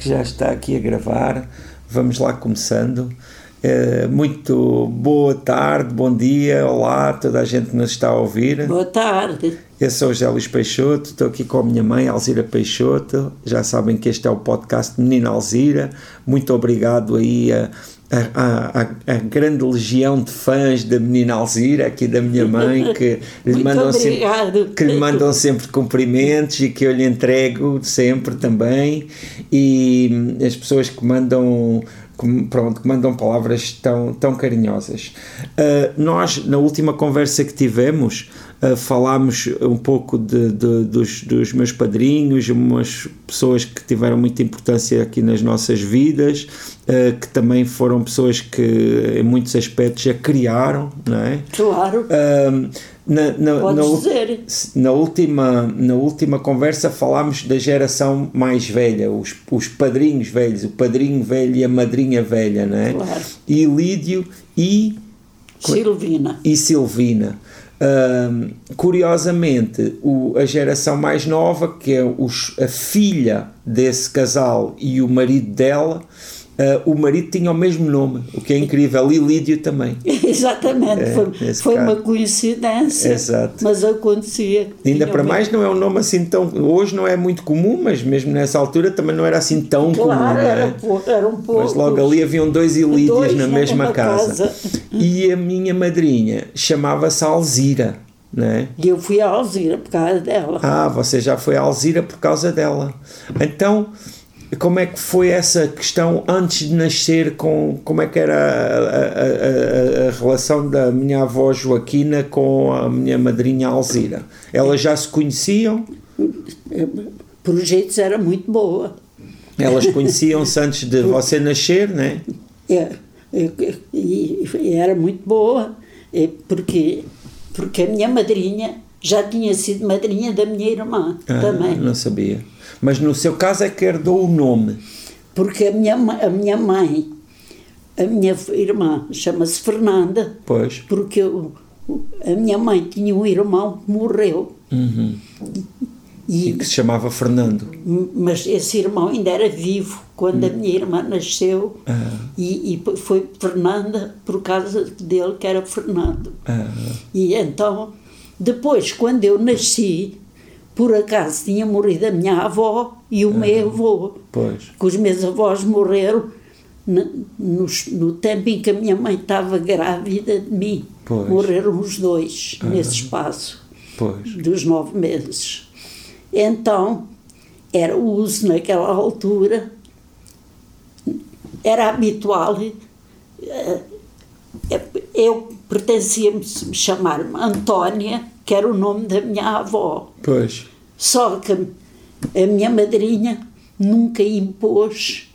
que já está aqui a gravar. Vamos lá começando. Uh, muito boa tarde, bom dia, olá, toda a gente que nos está a ouvir. Boa tarde. Eu sou o José Luís Peixoto, estou aqui com a minha mãe, Alzira Peixoto. Já sabem que este é o podcast Menina Alzira. Muito obrigado aí a, a, a, a, grande legião de fãs da menina Alzira, aqui da minha mãe, que lhe, mandam sempre, que lhe mandam sempre cumprimentos e que eu lhe entrego sempre também. E as pessoas que mandam que, pronto, que mandam palavras tão, tão carinhosas. Uh, nós, na última conversa que tivemos, uh, falámos um pouco de, de, dos, dos meus padrinhos, umas pessoas que tiveram muita importância aqui nas nossas vidas, uh, que também foram pessoas que, em muitos aspectos, a criaram, não é? Claro. Na, na, na, na, última, na última conversa falámos da geração mais velha, os, os padrinhos velhos, o padrinho velho e a madrinha velha, não é? Claro. E Lídio e. Silvina. E Silvina. Curiosamente, o, a geração mais nova, que é os, a filha desse casal e o marido dela, uh, o marido tinha o mesmo nome, o que é incrível, e Lídio também. Exatamente, é, foi, foi uma coincidência, Exato. mas acontecia. Ainda para mais não é um nome assim tão, hoje não é muito comum, mas mesmo nessa altura também não era assim tão claro, comum. Era, é? era um pouco. Mas logo ali haviam dois Ilídios dois na mesma casa. casa. E a minha madrinha chamava-se Alzira. É? E eu fui a Alzira por causa dela. Ah, você já foi a Alzira por causa dela. Então, como é que foi essa questão antes de nascer com como é que era a, a, a, a, relação da minha avó Joaquina com a minha madrinha Alzira? Elas já se conheciam? Por jeitos era muito boa. Elas conheciam-se antes de você nascer né? É, e, e era muito boa porque porque a minha madrinha já tinha sido madrinha da minha irmã ah, também não sabia mas no seu caso é que herdou o nome. Porque a minha, a minha mãe, a minha irmã, chama-se Fernanda. Pois. Porque eu, a minha mãe tinha um irmão que morreu. Uhum. E, e, que se chamava Fernando. Mas esse irmão ainda era vivo quando uhum. a minha irmã nasceu. Uhum. E, e, foi Fernanda por causa dele, que era Fernando. E então, depois, quando eu nasci, por acaso tinha morrido a minha avó e o meu avô. Pois. Que os meus avós morreram no, no, no, tempo em que a minha mãe estava grávida de mim. Pois. Morreram os dois nesse espaço pois. dos nove meses. Então, era o uso naquela altura, era habitual. Eh, eu pertencia-me chamar-me Antónia, que era o nome da minha avó. Pois. Só que a minha madrinha nunca impôs,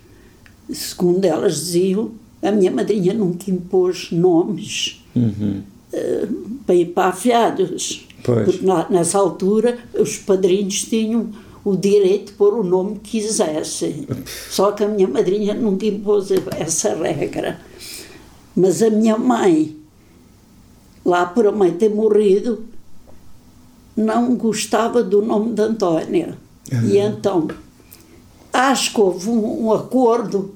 segundo elas diziam, a minha madrinha nunca impôs nomes uhum. uh, para, para afiados. Pois. Porque na, nessa altura os padrinhos tinham o direito de pôr o nome que quisessem. Só que a minha madrinha nunca impôs essa regra. Mas a minha mãe, lá por a mãe ter morrido, não gostava do nome de Antónia. Uhum. E então, acho que houve um, um, acordo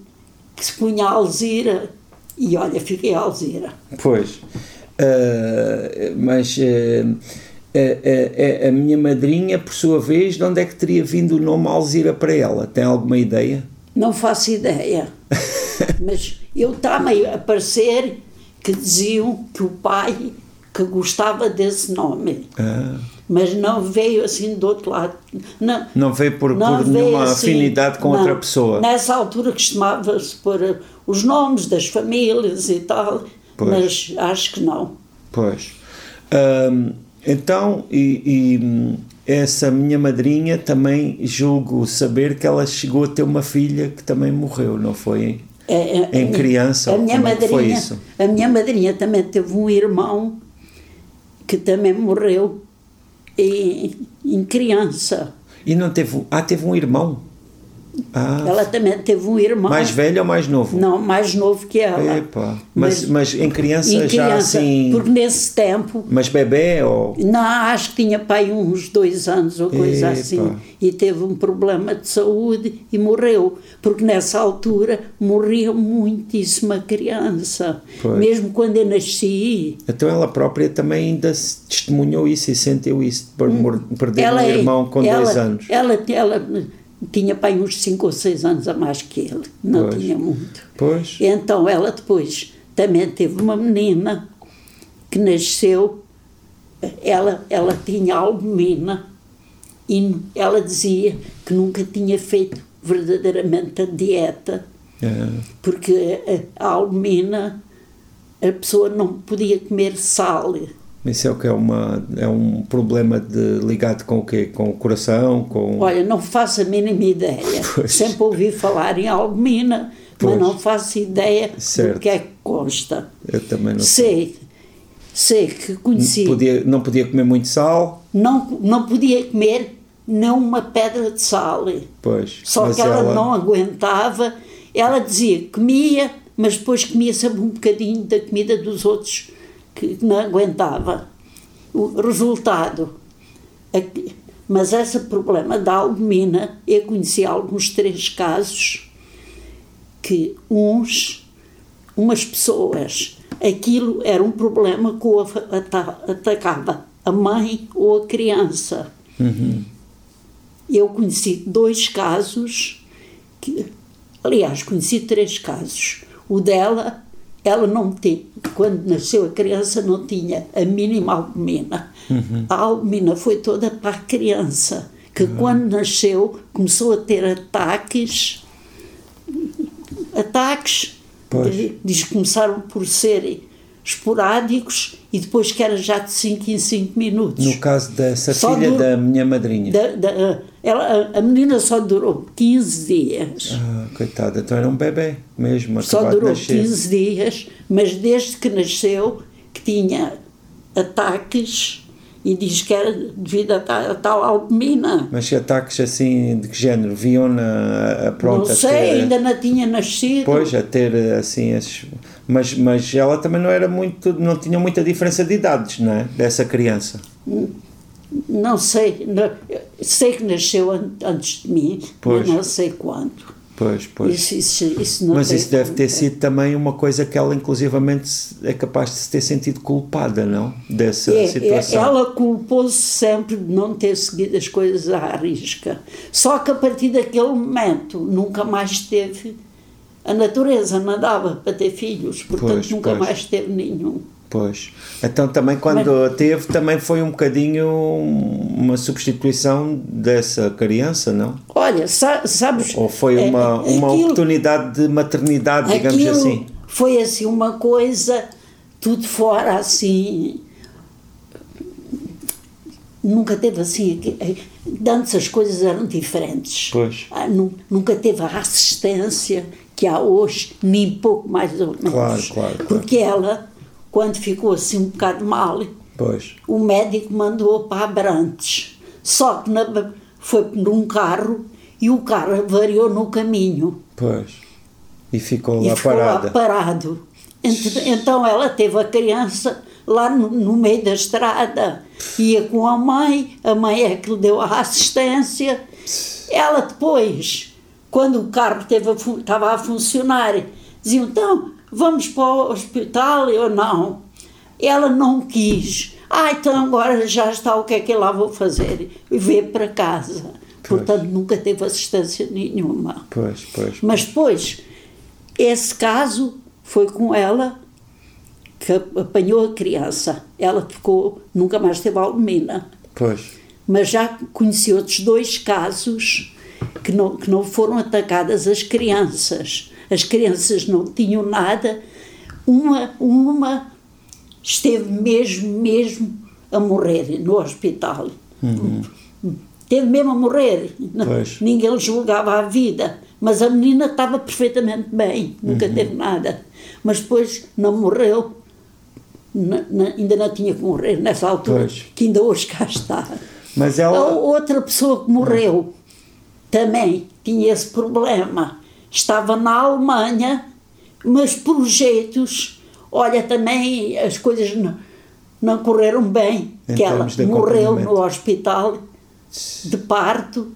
que se punha a Alzira e olha, fiquei a Alzira. Pois, uh, mas uh, uh, a minha madrinha, por sua vez, de onde é que teria vindo o nome Alzira para ela? Tem alguma ideia? Não faço ideia. mas eu estava a parecer que diziam que o pai que gostava desse nome. Ah mas não veio assim do outro lado. Não, não veio por, não por veio nenhuma assim, afinidade com não. outra pessoa. Nessa altura costumava-se pôr os nomes das famílias e tal, pois. mas acho que não. Pois. Hum, então, e, e, essa minha madrinha também julgo saber que ela chegou a ter uma filha que também morreu, não foi? É, é, em criança? A minha, Como madrinha, é foi isso? a minha madrinha também teve um irmão que também morreu em, em criança. E não teve. Ah, teve um irmão? Ah, Ela também teve um irmão. mais velho ou mais novo? Não, mais novo que ela. Epá. Mas, Mas- mas em criança Em já criança, assim. porque nesse tempo, Mas bebê ou. não, acho que tinha pai uns dois anos ou coisa Epa. assim, e teve um problema de saúde e morreu, porque nessa altura morria muitíssima criança. Pois. Mesmo quando eu nasci, Então ela própria também ainda testemunhou isso e sentiu isso, por mor- perder um é- irmão com ela, dois anos. Ela, ela tinha pai uns cinco ou seis anos a mais que ele, não Pois. tinha muito. Pois. Então ela depois também teve uma menina que nasceu, ela, ela tinha albumina e ela dizia que nunca tinha feito verdadeiramente a dieta, É, porque a, a albumina a pessoa não podia comer sal. Isso é o que é uma é um problema de, ligado com o quê? Com o coração, com Olha, não faço a mínima ideia. Pois. Sempre ouvi falar em albumina, Pois. mas não faço ideia Certo. do que é que consta. eu também não sei. Sei, sei que conheci. Podia, não podia comer muito sal, não, não podia comer nem uma pedra de sal. pois. Só que ela, não aguentava. Ela dizia que comia, mas depois comia sempre um bocadinho da comida dos outros que não aguentava. O resultado. Mas esse problema da albumina, eu conheci alguns três casos que uns, umas pessoas, aquilo era um problema que o atacava a mãe ou a criança. Eu conheci dois casos, que, aliás, conheci três casos. O dela, ela não tinha, quando nasceu a criança, não tinha a mínima albumina. A albumina foi toda para a criança, que quando nasceu começou a ter ataques, ataques, de- diz que começaram por serem esporádicos e depois que era já de 5 em 5 minutos. No caso dessa Só filha do- da minha madrinha. Da- da- ela, a- menina só durou 15 dias. Ah, coitada, então era um bebê mesmo, Só de durou nascer. 15 dias, mas desde que nasceu, que tinha ataques e diz que era devido a, ta- a tal albumina. Mas ataques assim, de que género? Viam-na a pronta não sei, ter- ainda não tinha nascido. Pois, a ter assim esses. Mas, mas ela também não era muito. não tinha muita diferença de idades, não é? Dessa criança. Não sei, não- sei que nasceu an- antes de mim, Pois. mas não sei quando. Pois, pois. Isso, isso, isso mas tem isso deve ter como- sido também uma coisa que ela, inclusivamente, é capaz de se ter sentido culpada, não? Dessa É, é, situação. ela culpou-se sempre de não ter seguido as coisas à risca. Só que a partir daquele momento nunca mais teve. A natureza não dava para ter filhos, portanto Pois, nunca mais teve nenhum. Pois. Então também quando a teve, também foi um bocadinho uma substituição dessa criança, não? Olha, sa- sabes. Ou foi é, uma, uma aquilo- oportunidade de maternidade, digamos assim? Foi assim uma coisa, tudo fora assim. Nunca teve assim. eh, Antes as coisas eram diferentes. Pois. Ah, nu- nunca teve a assistência que há hoje, nem pouco mais ou menos. Claro, claro, claro. Porque ela, quando ficou assim um bocado mal, Pois. o médico mandou para Abrantes. Só que na- foi num carro e o carro variou no caminho Pois. E ficou e lá ficou parada. lá parado. Ent- Então ela teve a criança lá no, no meio da estrada, ia com a mãe, a mãe é que lhe deu a assistência. Ela depois, quando o carro teve a estava a funcionar, diziam, então, vamos para o hospital ou não? Ela não quis. Ah, então agora já está, o que é que eu lá vou fazer? E veio para casa. Portanto, nunca teve assistência nenhuma. Pois, pois. Mas depois, esse caso foi com ela que apanhou a criança. Ela ficou, nunca mais teve albumina. Pois. Mas já conheci outros dois casos que não, que não foram atacadas as crianças. As crianças não tinham nada. Uma, uma esteve mesmo, mesmo a morrer no hospital. Teve mesmo a morrer. Pois. Ninguém lhe julgava a vida. Mas a menina estava perfeitamente bem, nunca teve nada. Mas depois não morreu. Na- na- ainda não tinha que morrer nessa altura, Pois. que ainda hoje cá está. Mas A ela. outra pessoa que morreu também tinha esse problema. Estava na Alemanha, mas projetos, olha, também as coisas não, não correram bem, Em que ela morreu no hospital de parto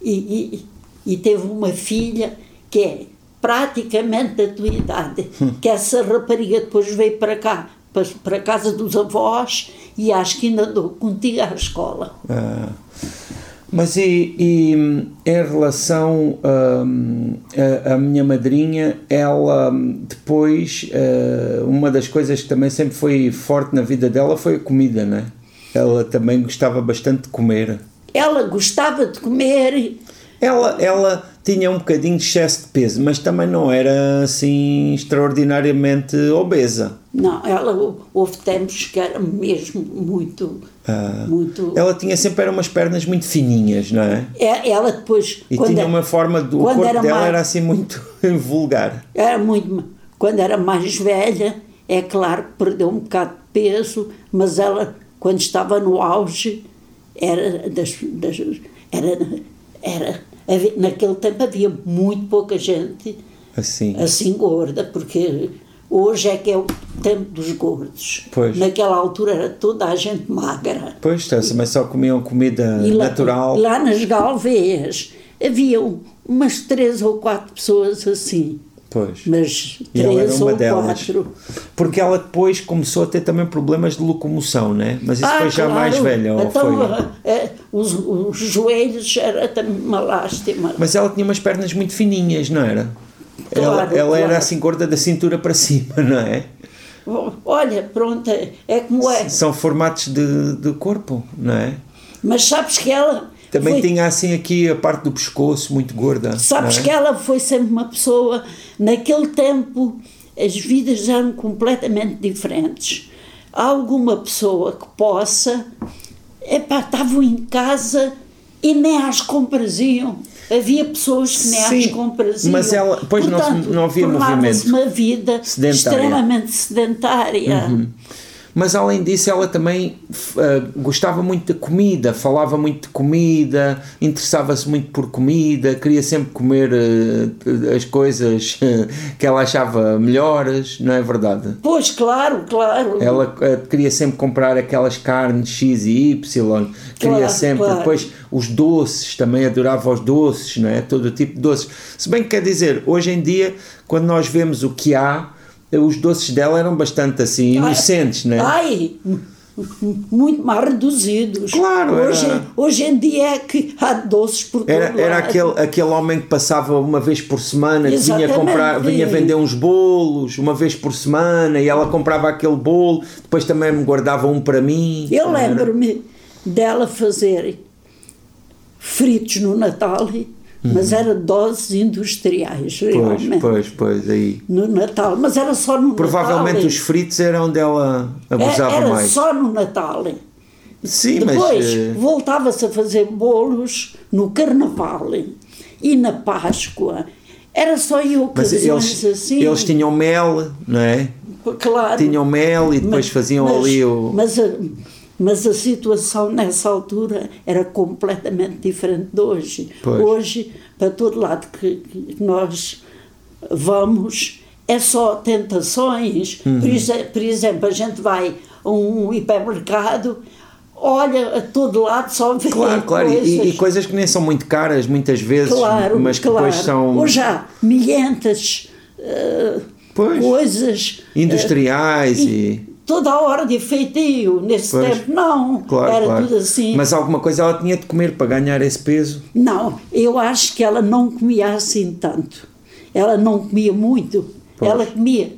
e, e, e teve uma filha que é praticamente da tua idade, Hum. que essa rapariga depois veio para cá, para, para a casa dos avós e acho que ainda andou contigo à escola. Ah, mas e, e, em relação hum, à, à minha madrinha, ela hum, depois, ah, uma das coisas que também sempre foi forte na vida dela foi a comida, né? Ela também gostava bastante de comer. Ela gostava de comer, Ela, ela tinha um bocadinho de excesso de peso, mas também não era assim extraordinariamente obesa. não, ela houve tempos que era mesmo muito, Ah, muito. Ela tinha sempre era umas pernas muito fininhas, não é? É, Ela depois, E quando, tinha é- uma forma do o corpo era dela mais- era assim muito vulgar. era muito, quando era mais velha, é claro que perdeu um bocado de peso, mas ela, quando estava no auge, era das, das era, era naquele tempo havia muito pouca gente Assim. assim gorda, porque hoje é que é o tempo dos gordos. Pois. Naquela altura era toda a gente magra. Pois, mas só comiam comida E lá, natural. lá nas Galveias havia umas três ou quatro pessoas assim, Pois. mas ela era três uma ou delas. quatro. Porque ela depois começou a ter também problemas de locomoção, né? Mas isso Ah, foi já claro. mais velha. Então, foi? é, os, os joelhos era também uma lástima. Mas ela tinha umas pernas muito fininhas, não era? ela Claro, ela era claro. assim gorda da cintura para cima, não é? Olha, pronto, é, é como é. São formatos de, de corpo, não é? Mas sabes que ela. Também foi- tinha assim aqui a parte do pescoço muito gorda. Sabes é? que ela foi sempre uma pessoa. Naquele tempo, as vidas eram completamente diferentes. Há alguma pessoa que possa. Epá, estavam em casa e nem às compras iam. Havia pessoas que nem Sim, às compras iam. mas ela- pois não- não havia movimento. uma vida Sedentária. extremamente sedentária. Mas além disso, ela também ah, gostava muito de comida, falava muito de comida, interessava-se muito por comida, queria sempre comer ah, as coisas que ela achava melhores, não é verdade? Pois, claro, claro. Ela ah, queria sempre comprar aquelas carnes X e Y, queria Claro, sempre. claro. Depois os doces, também adorava os doces, não é? Todo tipo de doces. Se bem que quer dizer, hoje em dia, quando nós vemos o que há, os doces dela eram bastante assim, inocentes, não é? Ai, muito mais reduzidos. Claro, era- hoje, hoje em dia é que há doces por todo Era, era lado. aquele, aquele homem que passava uma vez por semana, que vinha, comprar, vinha vender uns bolos uma vez por semana e ela comprava aquele bolo, depois também me guardava um para mim. Eu era? lembro-me dela fazer fritos no Natal, mas era doses industriais, Pois, realmente. pois, pois, aí. No Natal, mas era só no Provavelmente Natal. os fritos era onde ela abusava É, era mais. só no Natal. Sim, Depois mas. eh, voltava-se a fazer bolos no Carnaval e na Páscoa. Era só em Mas ocasiões eles, assim. eles tinham mel, não é? claro, Tinham mel e depois faziam mas- ali o. Mas a, mas a situação nessa altura era completamente diferente de hoje. Pois. Hoje, para todo lado que, que nós vamos, é só tentações. Uhum. Por, exe- por exemplo, a gente vai a um hipermercado, olha a todo lado, só vê Claro, claro, e- coisas. e, e coisas que nem são muito caras muitas vezes, Claro, mas que claro. depois são Hoje há milhentas eh, Pois. coisas. industriais e. Toda a hora de feitio, nesse Pois. tempo não, Claro, era claro. tudo assim. Mas alguma coisa ela tinha de comer para ganhar esse peso. Não, eu acho que ela não comia assim tanto. Ela não comia muito. Pois. Ela comia,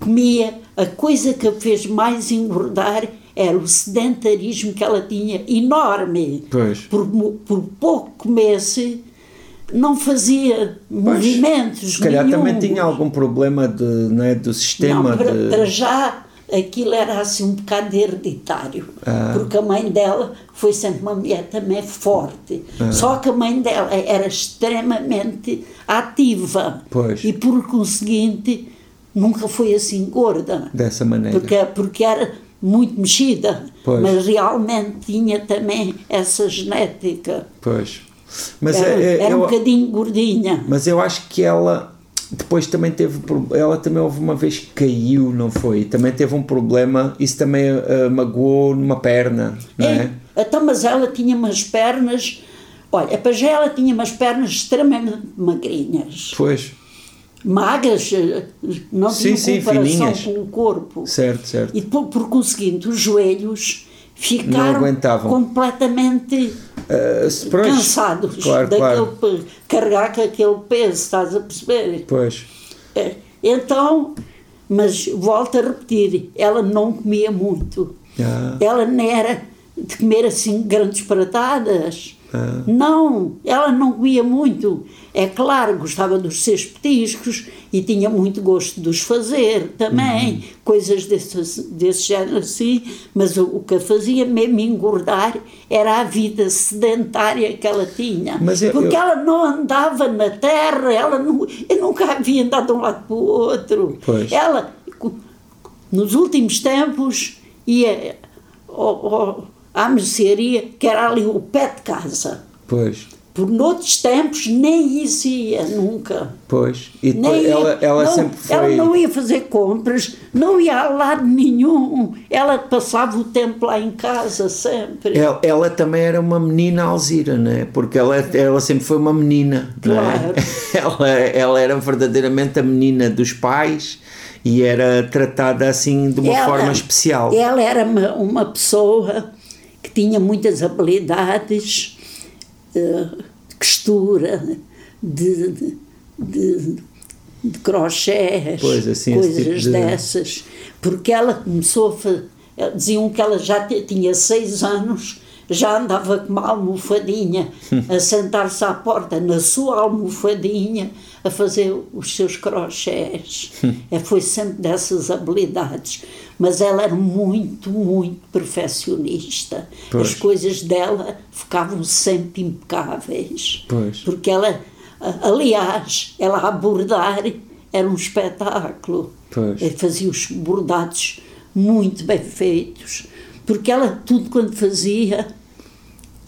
comia. A coisa que a fez mais engordar era o sedentarismo que ela tinha, enorme. Pois. Por, por pouco comesse, não fazia movimentos. Se calhar também nenhum. tinha algum problema de, não é, do sistema Não, para, de. para já aquilo era assim um bocado hereditário, Ah. porque a mãe dela foi sempre uma mulher também forte. Ah. Só que a mãe dela era extremamente ativa Pois. e por conseguinte nunca foi assim gorda, dessa maneira. porque, porque era muito mexida, Pois. mas realmente tinha também essa genética. Pois. Mas, era, é- é- era um eu- bocadinho gordinha. mas eu acho que ela depois também teve ela também houve uma vez que caiu não foi também teve um problema isso também eh, magoou numa perna não é, É, Então, mas ela tinha umas pernas. Olha, para já ela tinha umas pernas extremamente magrinhas. pois Magras, eh, não Sim, tinham sim, comparação fininhas. com o corpo. certo certo E por, por conseguinte, os joelhos ficaram completamente Eh, se- pois, cansados claro daquele claro carregar com aquele peso, estás a perceber? pois É, Então, mas volto a repetir, ela não comia muito. Ah. Ela não era de comer assim grandes pratadas. Ah. Não, ela não comia muito. É claro, gostava dos seus petiscos e tinha muito gosto de os fazer também, Uhum. coisas desse, desse género assim, mas o, o que a fazia mesmo engordar era a vida sedentária que ela tinha. Eu- Porque eu- ela não andava na terra, ela não, eu nunca a vi andar de um lado para o outro. Pois. Ela, nos últimos tempos, ia ao- ao- à mercearia, que era ali o pé de casa. pois Por noutros tempos nem isso ia, nunca. pois e Nem depois ia- ela ela não, sempre foi ela não ia fazer compras, não ia a lado nenhum. Ela passava o tempo lá em casa sempre. Ela, ela também era uma menina Alzira, né? Porque ela, ela sempre foi uma menina, não é? Claro. Ela, ela era verdadeiramente a menina dos pais e era tratada assim de uma Ela- forma especial. Ela era uma, uma pessoa que tinha muitas habilidades de costura, de, de, de, de crochês, Pois, assim, coisas tipo de- dessas. Porque ela começou a fa- eh, Diziam que ela já tinha seis anos, já andava com uma almofadinha, a sentar-se à porta na sua almofadinha, a fazer os seus crochês. Eh, Foi sempre dessas habilidades. Mas ela era muito, muito perfeccionista. Pois. As coisas dela ficavam sempre impecáveis. Pois. Porque ela, aliás, ela a bordar era um espetáculo. Pois. Eh, Fazia os bordados muito bem feitos. Porque ela, tudo quando fazia,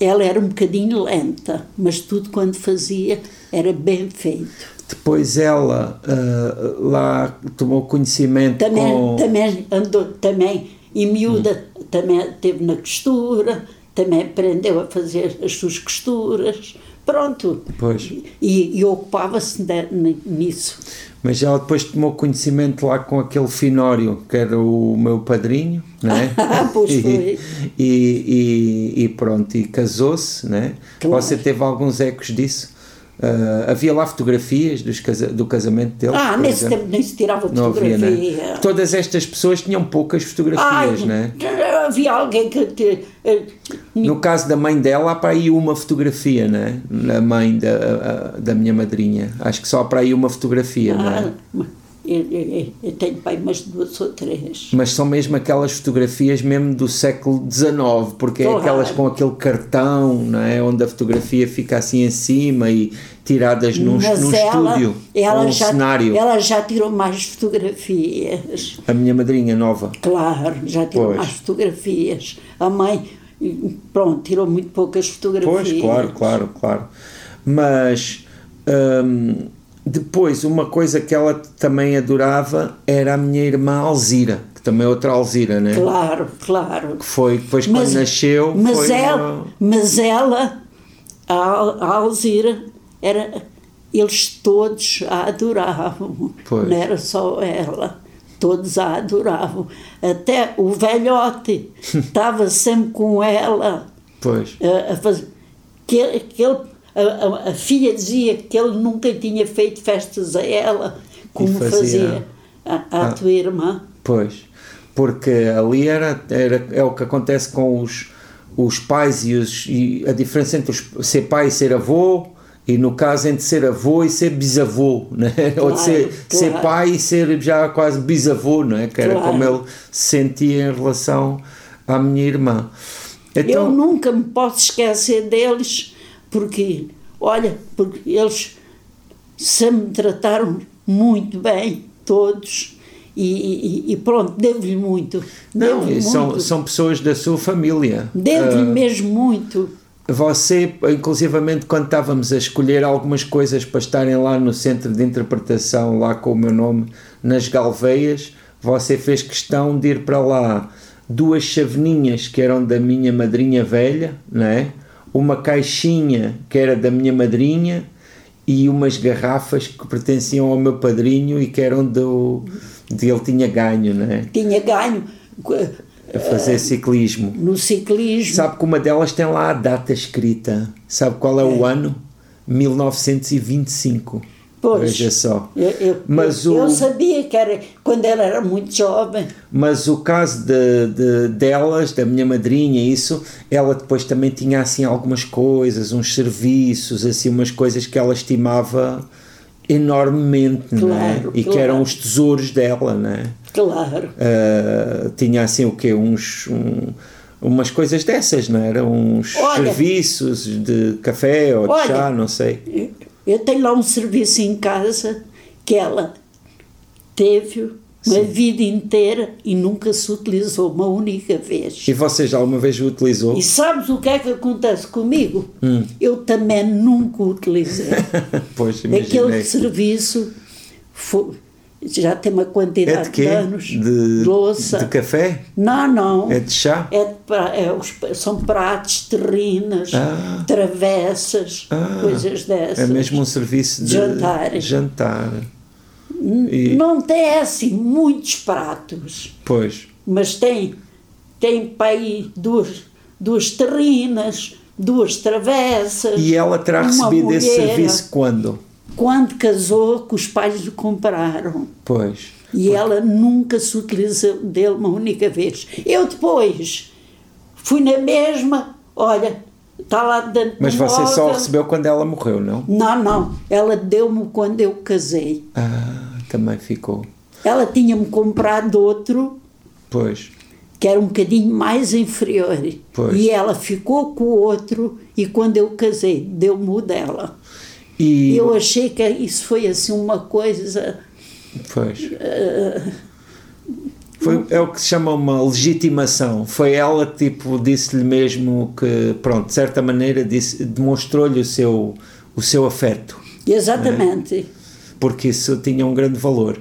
ela era um bocadinho lenta, mas tudo quando fazia era bem feito. Depois ela ah, lá tomou conhecimento Também, com. também andou, também, e miúda, também teve na costura, também aprendeu a fazer as suas costuras, pronto. Pois. E, e ocupava-se nisso. Mas ela depois tomou conhecimento lá com aquele Finório, que era o meu padrinho, né? Pois e, foi. E, e, e pronto, e casou-se, né? Claro. Você teve alguns ecos disso? Ah, havia lá fotografias dos casa, do casamento dele? Ah, nesse exemplo? tempo nem se tirava Não havia, fotografia. né? Todas estas pessoas tinham poucas fotografias, Ai, né? havia alguém que. que eh, No caso da mãe dela, há para aí uma fotografia, né? Na mãe da, a- da minha madrinha. Acho que só há para aí uma fotografia, não é? Eu, eu- eu tenho pai mais duas ou três. Mas são mesmo aquelas fotografias mesmo do século XIX, porque é aquelas com aquele cartão, não é? Onde a fotografia fica assim em cima e tiradas num, num ela, estúdio, ela, ou um já, cenário. ela já tirou mais fotografias. A minha madrinha nova. Claro, já tirou Pois. mais fotografias. A mãe, pronto, tirou muito poucas fotografias. Pois, claro, claro, claro. Mas hum, depois, uma coisa que ela também adorava era a minha irmã Alzira, que também é outra Alzira, né? Claro, claro. Que foi depois quando nasceu. mas ela, uma- mas ela, a, a Alzira, era, eles todos a adoravam. Pois. Não era só ela. Todos a adoravam. Até o velhote estava sempre com ela. Pois, a, a fazer. Que, que ele, a, a- a filha dizia que ele nunca tinha feito festas a ela, como fazia- fazia, a, à Ah. tua irmã. pois. Porque ali era, era é o que acontece com os, os pais e, os, e a diferença entre os, ser pai e ser avô. E no caso entre ser avô e ser bisavô, né? ou de ser, ser claro. pai e ser já quase bisavô, não é? que era Claro. como ele se sentia em relação à minha irmã. Então, Eu nunca me posso esquecer deles, porque, olha, porque eles sempre me trataram muito bem, todos, e, e- e pronto, devo-lhe muito. Não, Devo-lhe e são, muito. são pessoas da sua família. Devo-lhe Ah, mesmo muito. você, inclusivamente, quando estávamos a escolher algumas coisas para estarem lá no centro de interpretação, lá com o meu nome, nas Galveias, você fez questão de ir para lá duas chaveninhas que eram da minha madrinha velha, não é? Uma caixinha que era da minha madrinha e umas garrafas que pertenciam ao meu padrinho e que eram do. de ele tinha ganho, não é? Tinha ganho A fazer ciclismo. no ciclismo. Sabe que uma delas tem lá a data escrita. Sabe qual é, o ano? 1925. Pois. Veja só. Eu, eu- Mas eu- o- eu sabia que era quando ela era muito jovem. Mas o caso de, de- delas, da minha madrinha, isso, ela depois também tinha assim algumas coisas, uns serviços, assim, umas coisas que ela estimava enormemente, não é? Claro, E que claro. eram os tesouros dela, não é? Claro. Ah, tinha assim o quê? Uns. um- umas coisas dessas, não é? eram? Uns Olha. serviços de café ou de Olha. chá, não sei. Eu tenho lá um serviço em casa que ela teve uma vida inteira e nunca se utilizou uma única vez. E você já alguma vez o utilizou? E sabes o que é que acontece comigo? Hum. Eu também nunca o utilizei. pois, Aquele imaginei. serviço foi- já tem uma É quantidade de quê? anos De, louça. de café? Não, não. É de chá? É de é os- são pratos, terrinas, Ah. travessas, Ah, coisas dessas. É mesmo um serviço de Jantar. jantar. E- Não tem assim muitos pratos, Pois, mas tem, tem para aí duas, duas terrinas, duas travessas. e ela terá recebido esse serviço quando? Quando casou, que os pais lhe compraram. Pois. E ela nunca se utilizou dele uma única vez. Eu depois fui na mesma, olha, está lá dentro Mas você só recebeu quando ela morreu, não? Não, não. Ela deu-me quando eu casei. Ah, também ficou. Ela tinha-me comprado outro Pois. que era um bocadinho mais inferior. Pois. E ela ficou com o outro e quando eu casei, deu-me o dela. E. Eu achei que isso foi assim uma coisa. Pois. Foi, é o que se chama uma legitimação. Foi ela, tipo, disse-lhe mesmo que, pronto, de certa maneira, demonstrou-lhe o seu, o seu afeto. Exatamente. porque isso tinha um grande valor.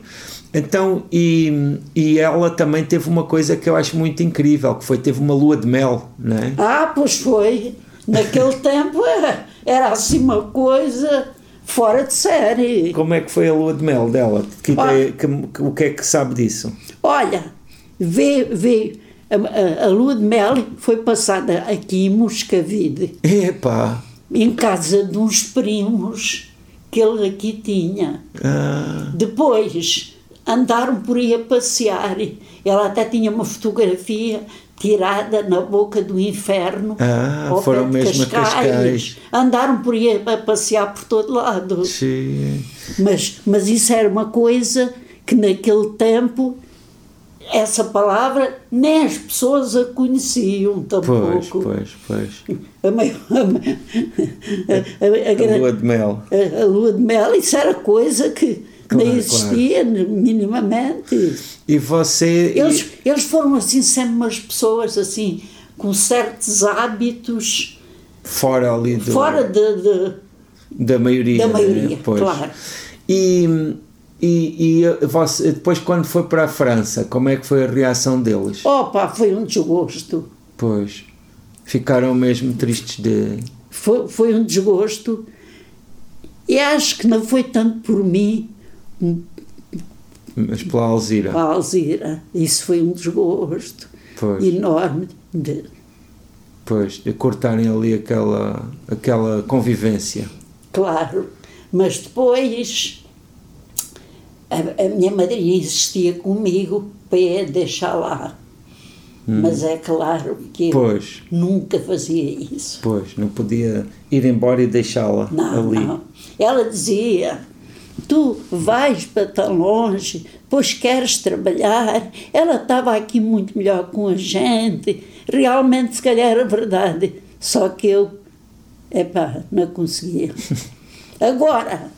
Então, e, e ela também teve uma coisa que eu acho muito incrível, que foi, teve uma lua de mel, não é? Ah, pois foi. Naquele tempo era, era assim uma coisa fora de série. Como é que foi a lua de mel dela? Que ideia- que- que- o que é que sabe disso? Olha, vê, vê, a, a- a lua de mel foi passada aqui em Moscavide, Epá! em casa de uns primos que ele aqui tinha. Ah, Depois andaram por aí a passear. Ela até tinha uma fotografia tirada na boca do inferno. Ah, foram mesmo a Cascais. Andaram por aí a passear por todo lado. sim. Mas, mas isso era uma coisa que naquele tempo, essa palavra, nem as pessoas a conheciam Pois, tampouco. pois, pois. A, maior- a- a- a- a lua de mel. a, a lua de mel, isso era coisa que Claro, nem existia minimamente. E você. e- Eles, eles foram assim sempre umas pessoas assim com certos hábitos fora ali do, fora de, de- da maioria. da né? maioria, Pois. claro. E, e, e você, depois, quando foi para a França, como é que foi a reação deles? Opa, foi um desgosto. Pois. Ficaram mesmo tristes de. Foi, foi um desgosto. E acho que não foi tanto por mim, Mas pela Alzira. para a Alzira. Isso foi um desgosto Pois. enorme. de- Pois, de cortarem ali aquela, aquela convivência. claro. Mas depois a, a minha madrinha insistia comigo para eu deixar lá. Mas é claro que eu Pois, nunca fazia isso. pois, não podia ir embora e deixá-la ali. não. Ela dizia: Tu vais para tão longe, pois queres trabalhar. Ela estava aqui muito melhor com a gente. Realmente, se calhar era verdade. Só que eu, epá, não conseguia. Agora,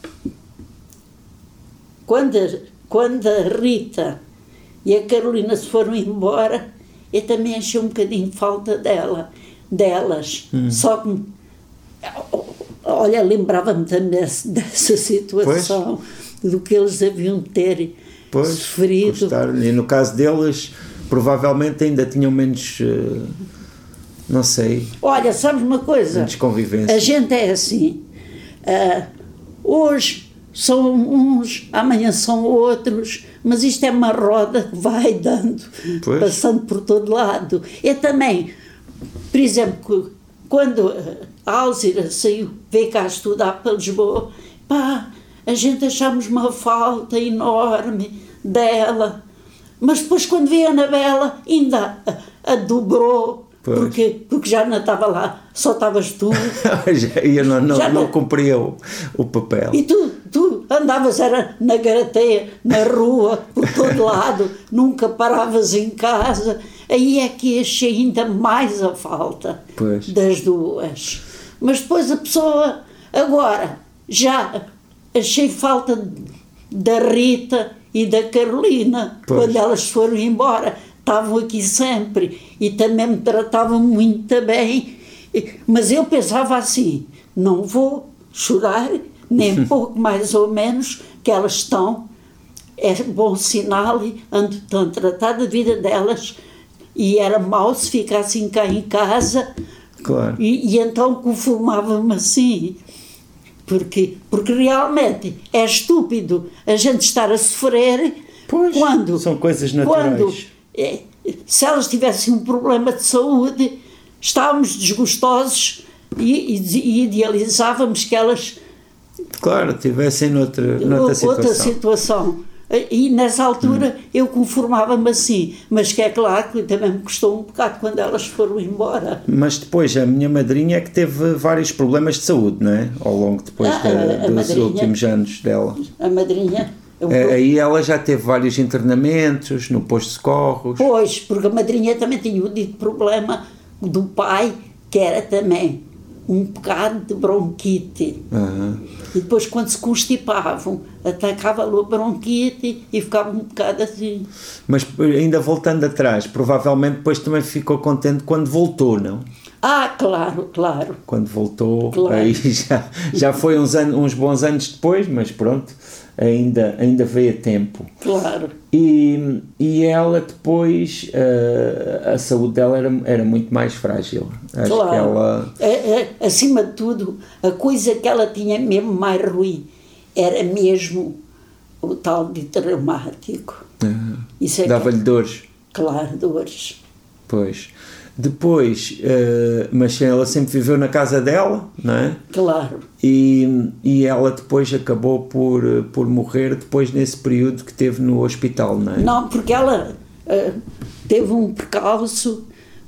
quando, a- quando a Rita e a Carolina se foram embora, eu também achei um bocadinho falta dela, delas. Só que Olha, lembrava-me também dessa, situação, pois. do que eles haviam de ter pois, sofrido. Gostaram. E no caso deles, provavelmente ainda tinham menos. Uh, não sei. Olha, sabes uma coisa? Menos convivência. A gente é assim. Uh, hoje são uns, amanhã são outros, mas isto é uma roda que vai dando, pois. passando por todo lado. É também, por exemplo, quando a Alzira saiu, veio cá estudar para Lisboa, pá, a gente achamos uma falta enorme dela. Mas depois, quando veio a Anabela, ainda a, a dobrou porque, porque já não estava lá, só estavas tu. eu não, não, não, não cumpria o, o papel. E tu, tu andavas era na garateia, na rua, por todo lado, nunca paravas em casa. Aí é que achei ainda mais a falta pois. das duas. Mas depois a pessoa, agora, já achei falta da Rita e da Carolina, pois. quando elas foram embora estavam aqui sempre e também me tratavam muito bem. Mas eu pensava assim: não vou chorar, nem pouco mais ou menos, que elas estão. É bom sinal, ando tão tratada a vida delas. E era mau se ficassem cá em casa. Claro. E, e então conformava-me assim. Porque, porque realmente é estúpido a gente estar a sofrer pois, quando. São coisas naturais. Quando é, se elas tivessem um problema de saúde, estávamos desgostosos e, e, idealizávamos que elas. Claro, tivessem noutra, noutra situação. Outra situação. E nessa altura hum. eu conformava-me assim, mas que é claro que também me custou um bocado quando elas foram embora. Mas depois a minha madrinha é que teve vários problemas de saúde, não é? Ao longo depois ah, de, dos madrinha, últimos anos dela. A madrinha é, aí ela já teve vários internamentos no posto de socorros. Pois, porque a madrinha também tinha o dito problema do pai, que era também um bocado de bronquite. Uhum. E depois, quando se constipavam, atacava-lhe a bronquite e ficava um bocado assim. Mas ainda voltando atrás, provavelmente depois também ficou contente quando voltou, não? Ah, claro, claro. Quando voltou, claro. aí já, já foi uns, anos, uns bons anos depois, mas pronto ainda, ainda veio a tempo. Claro. E, e ela depois, uh, a saúde dela era, era muito mais frágil. Acho claro. ela... É, é, acima de tudo, a coisa que ela tinha mesmo mais ruim era mesmo o tal de traumático. Uhum. É Dava-lhe dores. Claro, dores. Pois. Depois, uh, mas ela sempre viveu na casa dela, não é? Claro. E, e ela depois acabou por, por morrer depois nesse período que teve no hospital, não é? Não, porque ela uh, teve um percalço,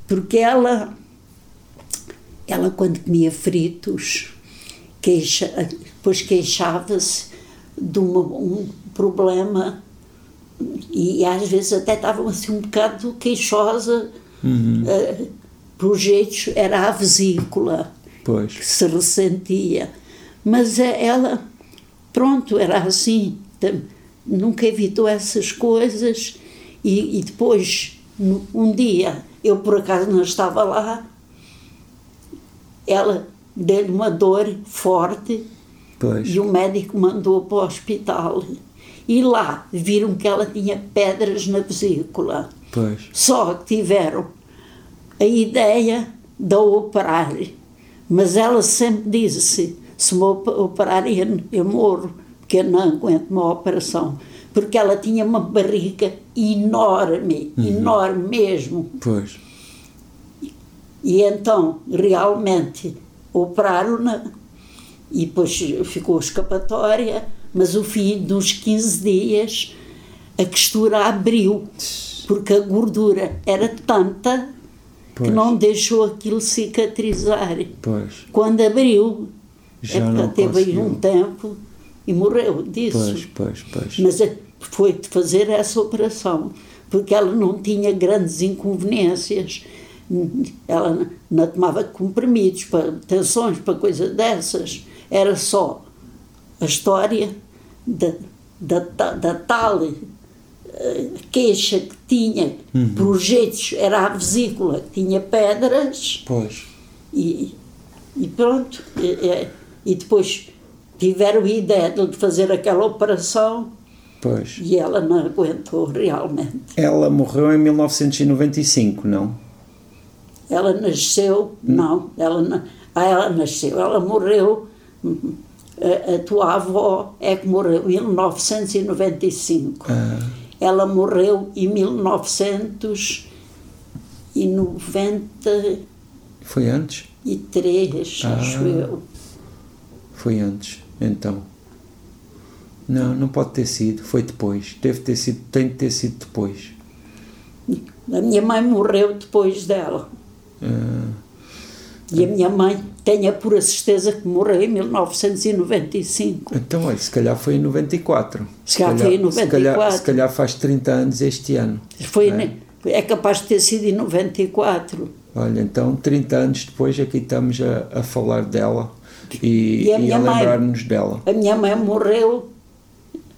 porque ela, ela quando comia fritos, queixa, depois queixava-se de uma, um problema e às vezes até estava assim um bocado queixosa Uhum. Uh, por jeitos, era a vesícula pois. que se ressentia. Mas ela, pronto, era assim, nunca evitou essas coisas. E, e depois, um dia, eu por acaso não estava lá, ela deu-lhe uma dor forte pois. e o médico mandou para o hospital. E lá viram que ela tinha pedras na vesícula. Pois. Só que tiveram a ideia de operar. Mas ela sempre disse: se me operarem, eu morro, porque eu não aguento uma operação. Porque ela tinha uma barriga enorme, uhum. enorme mesmo. Pois. E então, realmente, operaram-na e depois ficou escapatória, mas o fim dos 15 dias a costura abriu porque a gordura era tanta pois. que não deixou aquilo cicatrizar. Pois. Quando abriu, Já é, teve aí um tempo e morreu disso. Pois, pois, pois. Mas é, foi de fazer essa operação, porque ela não tinha grandes inconveniências. Ela não tomava comprimidos para tensões, para coisas dessas. Era só a história da, da, da tal queixa que tinha uhum. projetos, era a vesícula que tinha pedras. Pois. E, E pronto. E, e, depois tiveram a ideia de fazer aquela operação Pois. e ela não aguentou realmente. Ela morreu em 1995, não? Ela nasceu, não, ela, ah, ela nasceu, ela morreu, a, a tua avó é que morreu em 1995. Ah, Ela morreu em 1993, foi antes? acho Ah. eu. Foi antes, então. Não, não pode ter sido, foi depois. Deve ter sido, tem de ter sido depois. A minha mãe morreu depois dela. Ah, E a minha mãe tem a pura certeza que morreu em 1995. então, olha, se calhar foi em 94. Se calhar foi em Se calhar, 94. se calhar faz 30 anos este ano. Foi, É. é capaz de ter sido em 94. Olha, então 30 anos depois aqui estamos a, a falar dela e, E a e a lembrar-nos dela. A minha mãe morreu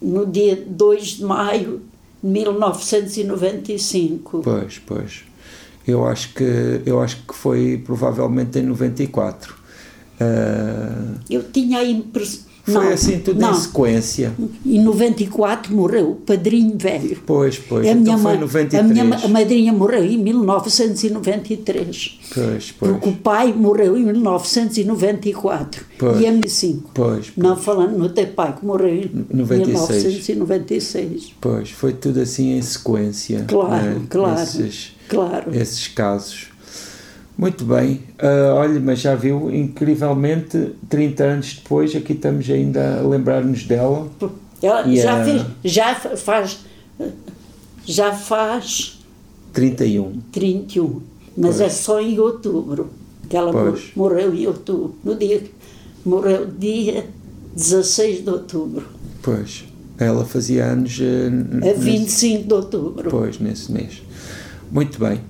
no dia 2 de maio de 1995. Pois, pois. Eu acho que eu acho que foi provavelmente em 94. Ah, Eu tinha a impressão. foi assim tudo não. em sequência. Em 94 morreu o padrinho velho. Pois, pois. a então minha foi em mãe, 93. a minha a madrinha morreu em 1993. Pois, pois. Porque o pai morreu em 1994 Pois. e a minha 5. Pois, Não falando no teu pai que morreu em 96. 1996. Pois, foi tudo assim em sequência. Claro, né? claro. Esses, Claro. esses casos. Muito bem. Ah, olha, mas já viu, incrivelmente, 30 anos depois, aqui estamos ainda a lembrar-nos dela. Ela E já a- fez, já fa- faz, já faz 31. 31, mas Pois. é só em outubro que ela Pois. morreu em outubro. No dia morreu dia 16 de outubro, Pois. Ela fazia anos. n- a nesse- 25 de outubro. Pois, nesse mês. Muito bem.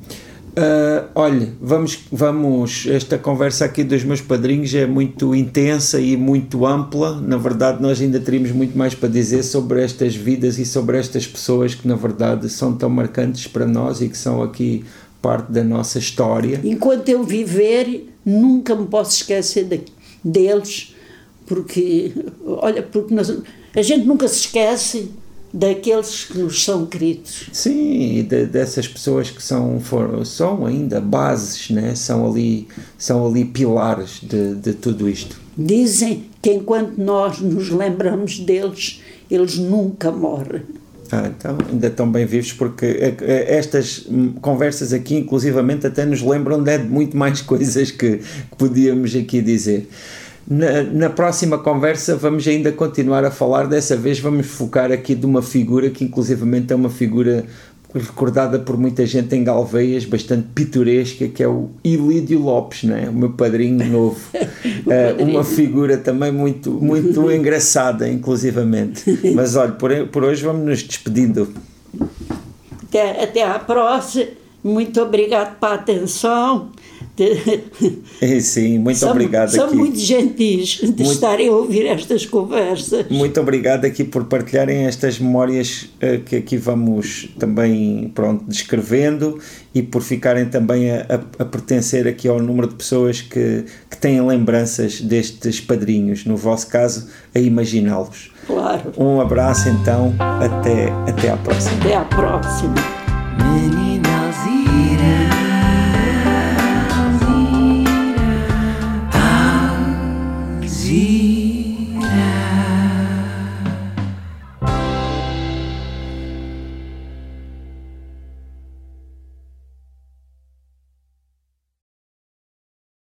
Ah, olha, vamos, vamos. Esta conversa aqui dos meus padrinhos é muito intensa e muito ampla. Na verdade, nós ainda teríamos muito mais para dizer sobre estas vidas e sobre estas pessoas que, na verdade, são tão marcantes para nós e que são aqui parte da nossa história. Enquanto eu viver, nunca me posso esquecer de- deles, porque, olha, porque nós- a gente nunca se esquece daqueles que nos são queridos. Sim, e de- dessas pessoas que são, foram, são ainda bases, né? são, ali, são ali pilares de, de tudo isto. Dizem que enquanto nós nos lembramos deles, eles nunca morrem. Ah, então ainda estão bem vivos porque eh, eh, estas conversas aqui, inclusivamente, até nos lembram de muito mais coisas que, que podíamos aqui dizer. Na, na próxima conversa vamos ainda continuar a falar, dessa vez vamos focar aqui de uma figura que inclusivamente é uma figura recordada por muita gente em Galveias, bastante pitoresca, que é o Ilídio Lopes, né? o meu padrinho novo. Eh, uma figura também muito, muito engraçada, inclusivamente. Mas olha, por, por hoje vamos nos despedindo. Até, até à próxima. Muito obrigado pela atenção. Sim, muito são, obrigado são aqui. muito gentis de Muito- estarem a ouvir estas conversas. Muito obrigado aqui por partilharem estas memórias eh, que aqui vamos também pronto, descrevendo e por ficarem também a, a- a pertencer aqui ao número de pessoas que, que têm lembranças destes padrinhos, no vosso caso, a imaginá-los. Claro. Um abraço então, até, até à próxima. Até à próxima. Menina